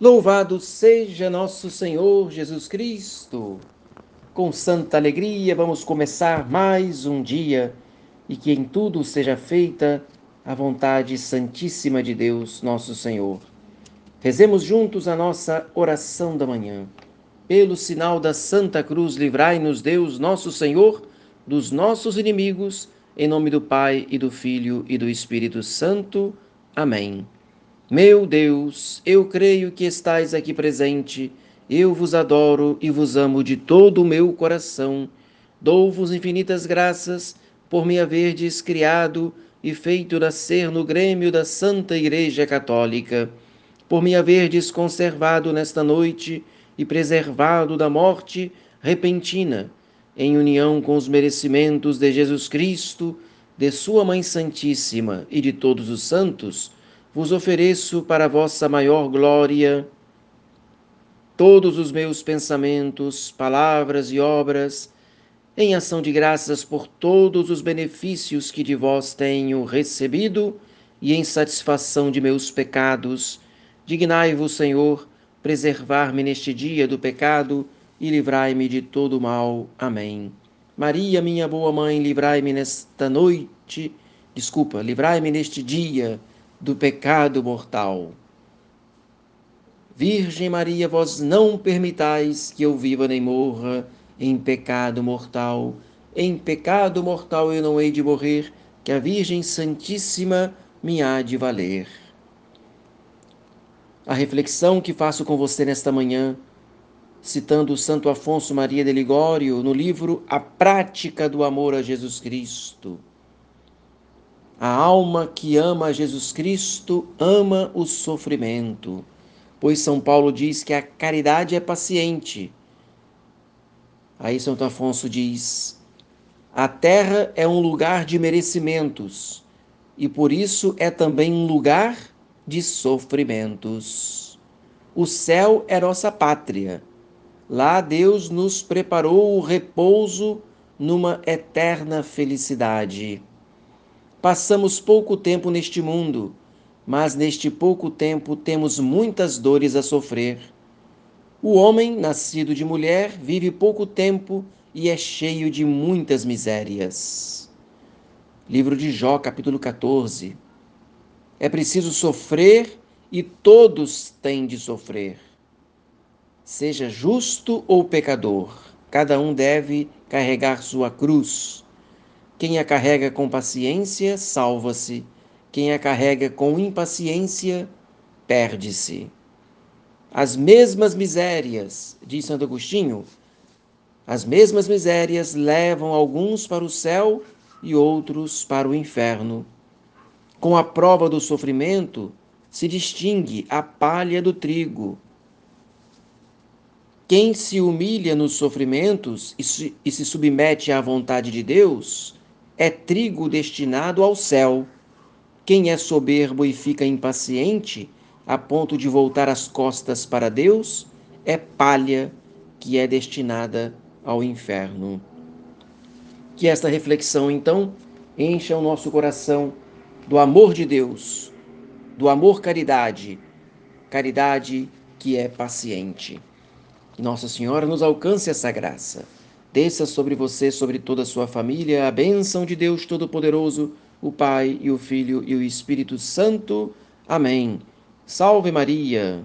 Louvado seja nosso Senhor Jesus Cristo. Com santa alegria vamos começar mais um dia e que em tudo seja feita a vontade santíssima de Deus, nosso Senhor. Rezemos juntos a nossa oração da manhã. Pelo sinal da Santa Cruz, livrai-nos Deus, nosso Senhor, dos nossos inimigos, em nome do Pai e do Filho e do Espírito Santo. Amém. Meu Deus, eu creio que estais aqui presente, eu vos adoro e vos amo de todo o meu coração. Dou-vos infinitas graças por me haverdes criado e feito nascer no grêmio da Santa Igreja Católica, por me haverdes conservado nesta noite e preservado da morte repentina, em união com os merecimentos de Jesus Cristo, de Sua Mãe Santíssima e de todos os santos vos ofereço para vossa maior glória todos os meus pensamentos, palavras e obras, em ação de graças por todos os benefícios que de vós tenho recebido e em satisfação de meus pecados. Dignai-vos, Senhor, preservar-me neste dia do pecado e livrai-me de todo mal. Amém. Maria, minha boa mãe, livrai-me nesta noite, desculpa, livrai-me neste dia do pecado mortal. Virgem Maria, vós não permitais que eu viva nem morra em pecado mortal. Em pecado mortal eu não hei de morrer, que a Virgem Santíssima me há de valer. A reflexão que faço com você nesta manhã, citando o Santo Afonso Maria de Ligório no livro A Prática do Amor a Jesus Cristo. A alma que ama Jesus Cristo ama o sofrimento, pois São Paulo diz que a caridade é paciente. Aí Santo Afonso diz: a terra é um lugar de merecimentos e por isso é também um lugar de sofrimentos. O céu é nossa pátria. Lá Deus nos preparou o repouso numa eterna felicidade. Passamos pouco tempo neste mundo, mas neste pouco tempo temos muitas dores a sofrer. O homem, nascido de mulher, vive pouco tempo e é cheio de muitas misérias. Livro de Jó, capítulo 14. É preciso sofrer e todos têm de sofrer. Seja justo ou pecador, cada um deve carregar sua cruz. Quem a carrega com paciência, salva-se. Quem a carrega com impaciência, perde-se. As mesmas misérias, diz Santo Agostinho, as mesmas misérias levam alguns para o céu e outros para o inferno. Com a prova do sofrimento se distingue a palha do trigo. Quem se humilha nos sofrimentos e se, submete à vontade de Deus, é trigo destinado ao céu. Quem é soberbo e fica impaciente, a ponto de voltar as costas para Deus, é palha que é destinada ao inferno. Que esta reflexão, então, encha o nosso coração do amor de Deus, do amor caridade, caridade que é paciente. Nossa Senhora nos alcance essa graça. Desça sobre você, sobre toda a sua família, a bênção de Deus Todo-Poderoso, o Pai e o Filho e o Espírito Santo. Amém. Salve Maria!